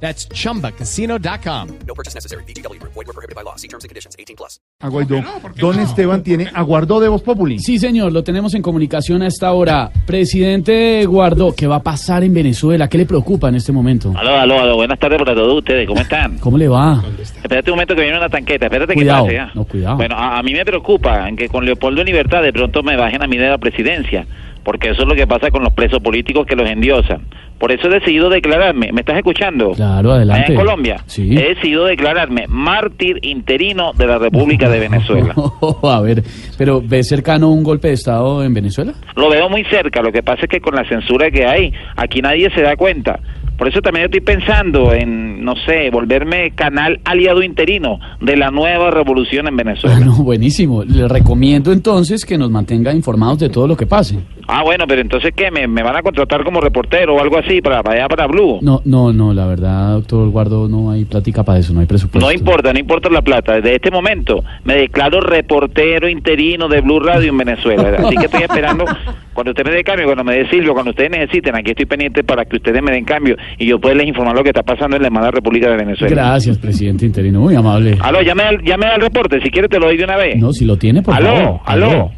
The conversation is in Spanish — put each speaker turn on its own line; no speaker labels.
That's chumbacasino.com.
No purchase necessary. BGW. Void were prohibited by law. See terms and conditions. 18 plus.
a Guaidó. Don Esteban tiene aguardó de Voz Populi.
Sí, señor, lo tenemos en comunicación a esta hora. Presidente Guardó, ¿qué va a pasar en Venezuela? ¿Qué le preocupa en este momento?
Aló, aló, aló, buenas tardes para todos ustedes, ¿cómo están?
¿Cómo le va?
Espérate un momento que viene una tanqueta, espérate
Cuidado,
que pase ya.
no, cuidado.
Bueno, a, a mí me preocupa que con Leopoldo en libertad de pronto me bajen a mí de la presidencia, porque eso es lo que pasa con los presos políticos que los endiosan. Por eso he decidido declararme, ¿me estás escuchando?
Claro, adelante.
Allá en Colombia.
Sí.
He decidido declararme mártir interino de la República de Venezuela.
a ver, pero ¿ve cercano un golpe de Estado en Venezuela?
Lo veo muy cerca, lo que pasa es que con la censura que hay, aquí nadie se da cuenta. Por eso también estoy pensando en, no sé, volverme canal aliado interino de la nueva revolución en Venezuela.
Bueno, buenísimo. Le recomiendo entonces que nos mantenga informados de todo lo que pase.
Ah, bueno, pero entonces, ¿qué? ¿Me, me van a contratar como reportero o algo así para, para allá, para Blue?
No, no, no, la verdad, doctor Guardo, no hay plática para eso, no hay presupuesto.
No importa, no importa la plata. Desde este momento me declaro reportero interino de Blue Radio en Venezuela. Así que estoy esperando cuando usted me dé cambio, cuando me dé Silvio, cuando ustedes necesiten. Aquí estoy pendiente para que ustedes me den cambio y yo pueda les informar lo que está pasando en la hermana República de Venezuela.
Gracias, presidente interino, muy amable.
Aló, llame al, llame al reporte. Si quiere te lo doy de una vez.
No, si lo tiene, por
aló,
favor.
aló.